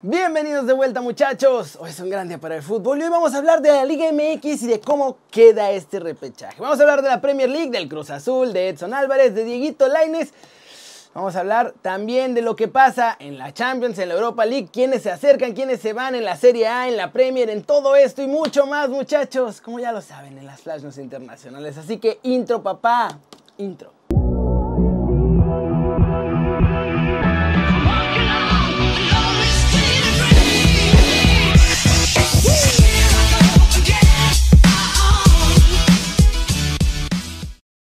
Bienvenidos de vuelta muchachos, hoy es un gran día para el fútbol y hoy vamos a hablar de la Liga MX y de cómo queda este repechaje. Vamos a hablar de la Premier League, del Cruz Azul, de Edson Álvarez, de Dieguito Laines. Vamos a hablar también de lo que pasa en la Champions, en la Europa League, quiénes se acercan, quiénes se van en la Serie A, en la Premier, en todo esto y mucho más muchachos, como ya lo saben en las Flash News internacionales. Así que intro papá, intro.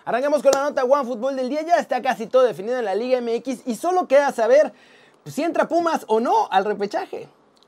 Arrancamos con la nota One Fútbol del día. Ya está casi todo definido en la Liga MX y solo queda saber si entra Pumas o no al repechaje.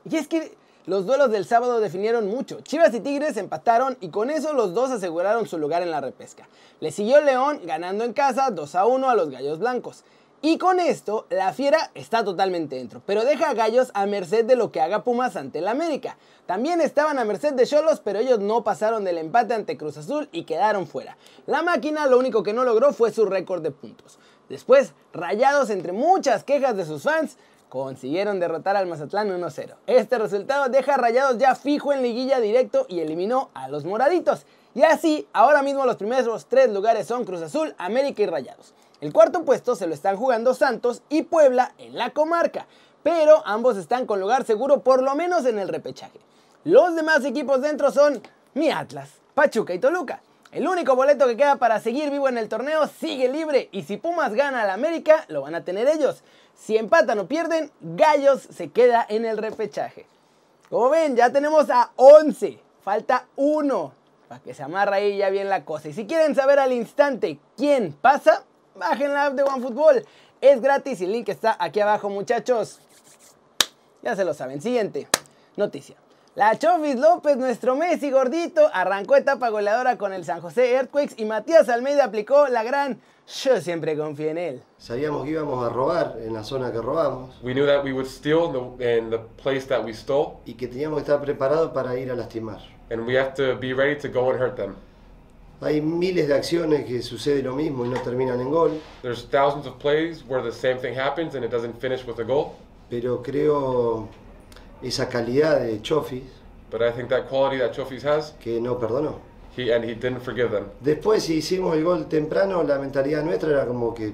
Y es que los duelos del sábado definieron mucho. Chivas y Tigres empataron y con eso los dos aseguraron su lugar en la repesca. Le siguió León ganando en casa 2 a 1 a los Gallos Blancos. Y con esto, la fiera está totalmente dentro, pero deja a Gallos a merced de lo que haga Pumas ante el América. También estaban a merced de Cholos, pero ellos no pasaron del empate ante Cruz Azul y quedaron fuera. La máquina lo único que no logró fue su récord de puntos. Después, rayados entre muchas quejas de sus fans, consiguieron derrotar al Mazatlán 1-0. Este resultado deja a Rayados ya fijo en liguilla directo y eliminó a los moraditos. Y así, ahora mismo los primeros tres lugares son Cruz Azul, América y Rayados. El cuarto puesto se lo están jugando Santos y Puebla en la comarca, pero ambos están con lugar seguro por lo menos en el repechaje. Los demás equipos dentro son mi Atlas, Pachuca y Toluca. El único boleto que queda para seguir vivo en el torneo sigue libre y si Pumas gana al América, lo van a tener ellos. Si empatan o pierden, Gallos se queda en el repechaje. Como ven, ya tenemos a 11. Falta uno para que se amarra ahí ya bien la cosa. Y si quieren saber al instante quién pasa, bajen la app de OneFootball. Es gratis y el link está aquí abajo, muchachos. Ya se lo saben. Siguiente noticia. La Chovis López, nuestro Messi gordito, arrancó etapa goleadora con el San José Earthquakes y Matías Almeida aplicó la gran yo siempre confié en él. Sabíamos que íbamos a robar en la zona que robamos. We knew that we would steal in the, in the place that we stole. Y que teníamos que estar preparados para ir a lastimar. And we have to be ready to go and hurt them. Hay miles de acciones que sucede lo mismo y no terminan en gol. There's thousands of plays where the same thing happens and it doesn't finish with a goal. Pero creo esa calidad de Chofis. But I think that quality that Chofis has. Que no perdonó. He, and he didn't forgive them. Después, si hicimos el gol temprano, la mentalidad nuestra era como que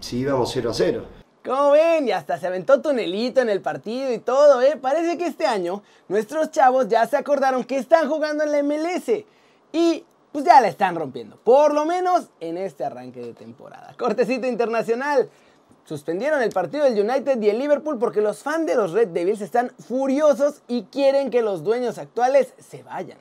si íbamos 0 a 0. Como ven, y hasta se aventó tunelito en el partido y todo, ¿eh? Parece que este año nuestros chavos ya se acordaron que están jugando en la MLS. Y pues ya la están rompiendo. Por lo menos en este arranque de temporada. Cortecito internacional. Suspendieron el partido del United y el Liverpool porque los fans de los Red Devils están furiosos y quieren que los dueños actuales se vayan.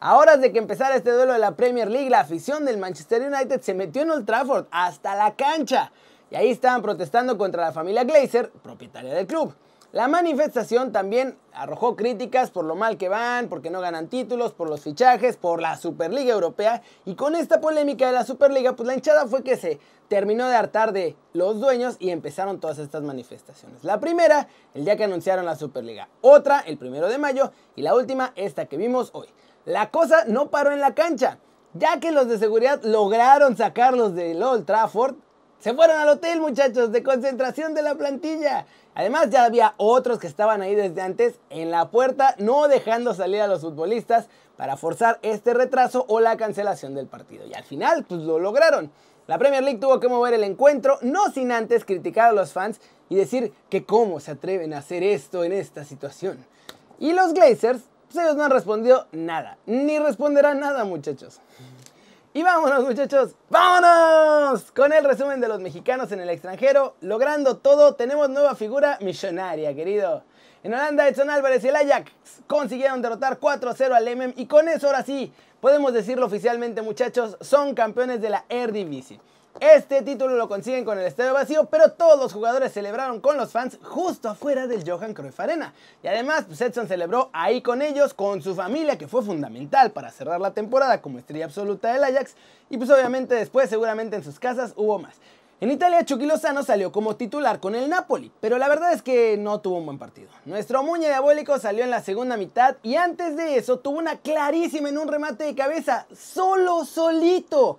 A horas de que empezara este duelo de la Premier League, la afición del Manchester United se metió en Old Trafford hasta la cancha. Y ahí estaban protestando contra la familia Glazer, propietaria del club. La manifestación también arrojó críticas por lo mal que van, porque no ganan títulos, por los fichajes, por la Superliga Europea. Y con esta polémica de la Superliga, pues la hinchada fue que se terminó de hartar de los dueños y empezaron todas estas manifestaciones. La primera, el día que anunciaron la Superliga. Otra, el primero de mayo. Y la última, esta que vimos hoy. La cosa no paró en la cancha. Ya que los de seguridad lograron sacarlos del Old Trafford, se fueron al hotel, muchachos, de concentración de la plantilla. Además, ya había otros que estaban ahí desde antes en la puerta, no dejando salir a los futbolistas para forzar este retraso o la cancelación del partido. Y al final, pues lo lograron. La Premier League tuvo que mover el encuentro, no sin antes criticar a los fans y decir que cómo se atreven a hacer esto en esta situación. Y los Glazers, pues ellos no han respondido nada, ni responderán nada, muchachos. Y vámonos muchachos, vámonos con el resumen de los mexicanos en el extranjero. Logrando todo, tenemos nueva figura millonaria, querido. En Holanda, Edson Álvarez y el Ajax consiguieron derrotar 4-0 al Emem y con eso ahora sí, podemos decirlo oficialmente muchachos, son campeones de la Eredivisie. Este título lo consiguen con el estadio vacío, pero todos los jugadores celebraron con los fans justo afuera del Johan Cruyff Arena. Y además, pues Edson celebró ahí con ellos, con su familia, que fue fundamental para cerrar la temporada como estrella absoluta del Ajax. Y pues obviamente después, seguramente en sus casas, hubo más. En Italia, Chucky Lozano salió como titular con el Napoli, pero la verdad es que no tuvo un buen partido. Nuestro Muñe Diabólico salió en la segunda mitad y antes de eso tuvo una clarísima en un remate de cabeza, solo solito.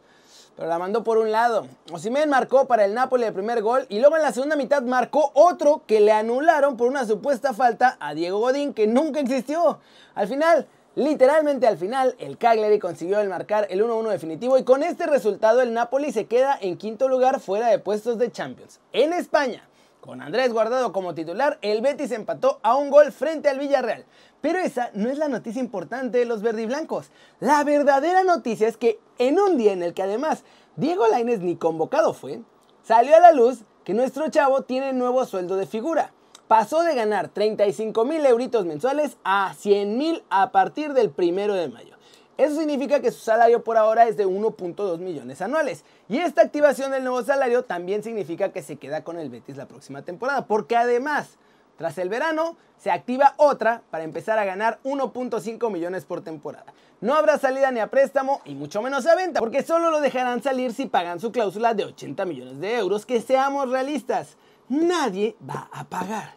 Pero la mandó por un lado. Osimhen marcó para el Napoli el primer gol y luego en la segunda mitad marcó otro que le anularon por una supuesta falta a Diego Godín que nunca existió. Al final, literalmente al final, el Cagliari consiguió el marcar el 1-1 definitivo y con este resultado el Napoli se queda en quinto lugar fuera de puestos de Champions. En España, con Andrés Guardado como titular, el Betis empató a un gol frente al Villarreal. Pero esa no es la noticia importante de los verdiblancos. La verdadera noticia es que en un día en el que además Diego Lainez ni convocado fue, salió a la luz que nuestro chavo tiene nuevo sueldo de figura. Pasó de ganar 35 mil euritos mensuales a 100 mil a partir del primero de mayo. Eso significa que su salario por ahora es de 1.2 millones anuales. Y esta activación del nuevo salario también significa que se queda con el Betis la próxima temporada. Porque además, tras el verano, se activa otra para empezar a ganar 1.5 millones por temporada. No habrá salida ni a préstamo y mucho menos a venta, porque solo lo dejarán salir si pagan su cláusula de 80 millones de euros, que seamos realistas, nadie va a pagar.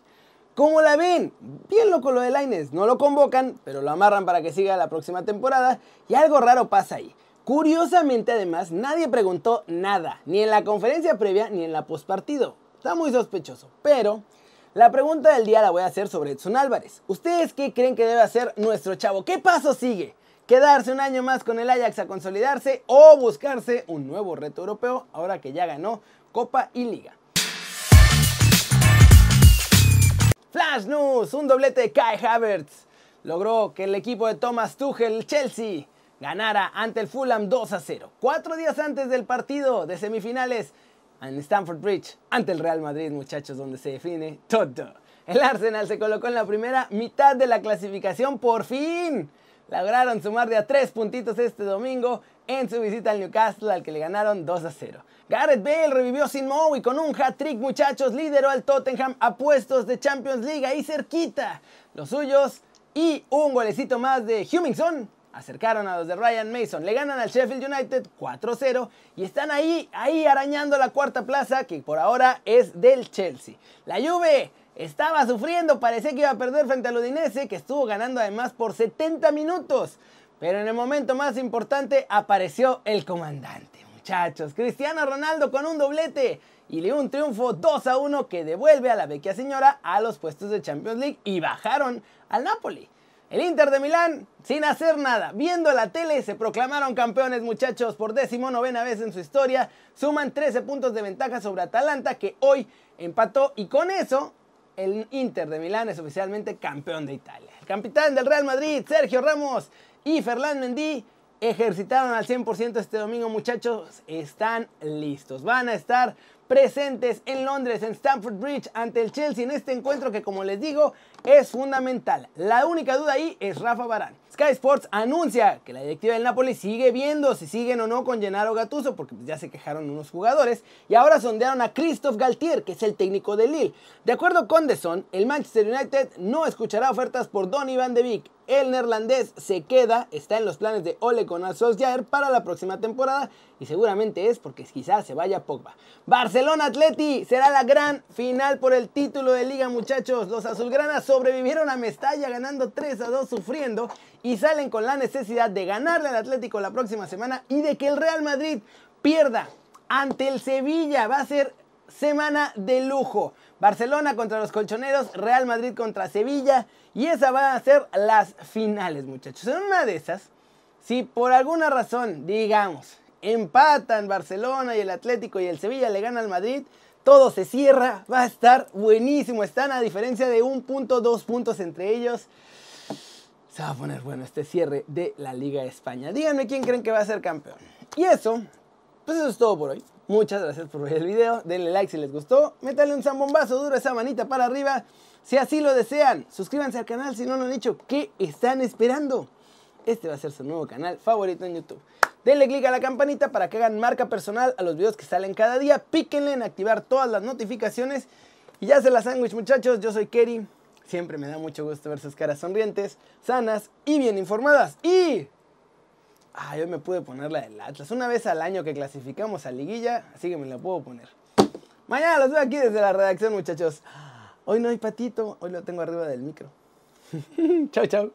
¿Cómo la ven? Bien loco lo de Laines. No lo convocan, pero lo amarran para que siga la próxima temporada. Y algo raro pasa ahí. Curiosamente, además, nadie preguntó nada, ni en la conferencia previa ni en la postpartido. Está muy sospechoso. Pero la pregunta del día la voy a hacer sobre Edson Álvarez. ¿Ustedes qué creen que debe hacer nuestro chavo? ¿Qué paso sigue? ¿Quedarse un año más con el Ajax a consolidarse o buscarse un nuevo reto europeo ahora que ya ganó Copa y Liga? Flash News, un doblete de Kai Havertz logró que el equipo de Thomas Tuchel, Chelsea, ganara ante el Fulham 2 a 0. Cuatro días antes del partido de semifinales en Stamford Bridge ante el Real Madrid, muchachos, donde se define todo. El Arsenal se colocó en la primera mitad de la clasificación por fin. Lograron sumar de a tres puntitos este domingo en su visita al Newcastle, al que le ganaron 2 a 0. Gareth Bale revivió sin Mo y con un hat-trick, muchachos, lideró al Tottenham a puestos de Champions League ahí cerquita. Los suyos y un golecito más de Hummingson acercaron a los de Ryan Mason. Le ganan al Sheffield United 4-0 y están ahí, ahí arañando la cuarta plaza que por ahora es del Chelsea. La Juve estaba sufriendo, parecía que iba a perder frente al Udinese que estuvo ganando además por 70 minutos. Pero en el momento más importante apareció el comandante, muchachos. Cristiano Ronaldo con un doblete y le un triunfo 2 a 1 que devuelve a la vecchia señora a los puestos de Champions League y bajaron al Napoli. El Inter de Milán, sin hacer nada, viendo la tele, se proclamaron campeones muchachos por décimo novena vez en su historia. Suman 13 puntos de ventaja sobre Atalanta que hoy empató y con eso el Inter de Milán es oficialmente campeón de Italia. El capitán del Real Madrid, Sergio Ramos, y Ferland Mendy ejercitaron al 100% este domingo, muchachos. Están listos. Van a estar presentes en Londres, en Stamford Bridge, ante el Chelsea en este encuentro que, como les digo, es fundamental. La única duda ahí es Rafa Barán. Sky Sports anuncia que la directiva del Napoli sigue viendo si siguen o no con Gennaro Gattuso, porque ya se quejaron unos jugadores, y ahora sondearon a Christophe Galtier, que es el técnico de Lille. De acuerdo con The Sun, el Manchester United no escuchará ofertas por Donny van de Beek, el neerlandés se queda, está en los planes de Ole Gunnar Solskjaer para la próxima temporada y seguramente es porque quizás se vaya Pogba. Barcelona Atleti será la gran final por el título de liga muchachos. Los azulgranas sobrevivieron a Mestalla ganando 3 a 2 sufriendo y salen con la necesidad de ganarle al Atlético la próxima semana y de que el Real Madrid pierda ante el Sevilla. Va a ser semana de lujo. Barcelona contra los colchoneros, Real Madrid contra Sevilla. Y esa va a ser las finales, muchachos. En una de esas, si por alguna razón, digamos, empatan Barcelona y el Atlético y el Sevilla le gana al Madrid, todo se cierra, va a estar buenísimo. Están a diferencia de un punto, dos puntos entre ellos. Se va a poner bueno este cierre de la Liga de España. Díganme quién creen que va a ser campeón. Y eso, pues eso es todo por hoy. Muchas gracias por ver el video. Denle like si les gustó. Métanle un zambombazo duro esa manita para arriba. Si así lo desean, suscríbanse al canal si no lo han hecho. ¿Qué están esperando? Este va a ser su nuevo canal favorito en YouTube. Denle click a la campanita para que hagan marca personal a los videos que salen cada día. Píquenle en activar todas las notificaciones. Y ya se la sándwich, muchachos. Yo soy Kerry. Siempre me da mucho gusto ver sus caras sonrientes, sanas y bien informadas. Y Ah, yo me pude poner la del Atlas. Una vez al año que clasificamos a liguilla, así que me la puedo poner. Mañana los veo aquí desde la redacción, muchachos. Hoy no hay patito, hoy lo tengo arriba del micro. chao, chao.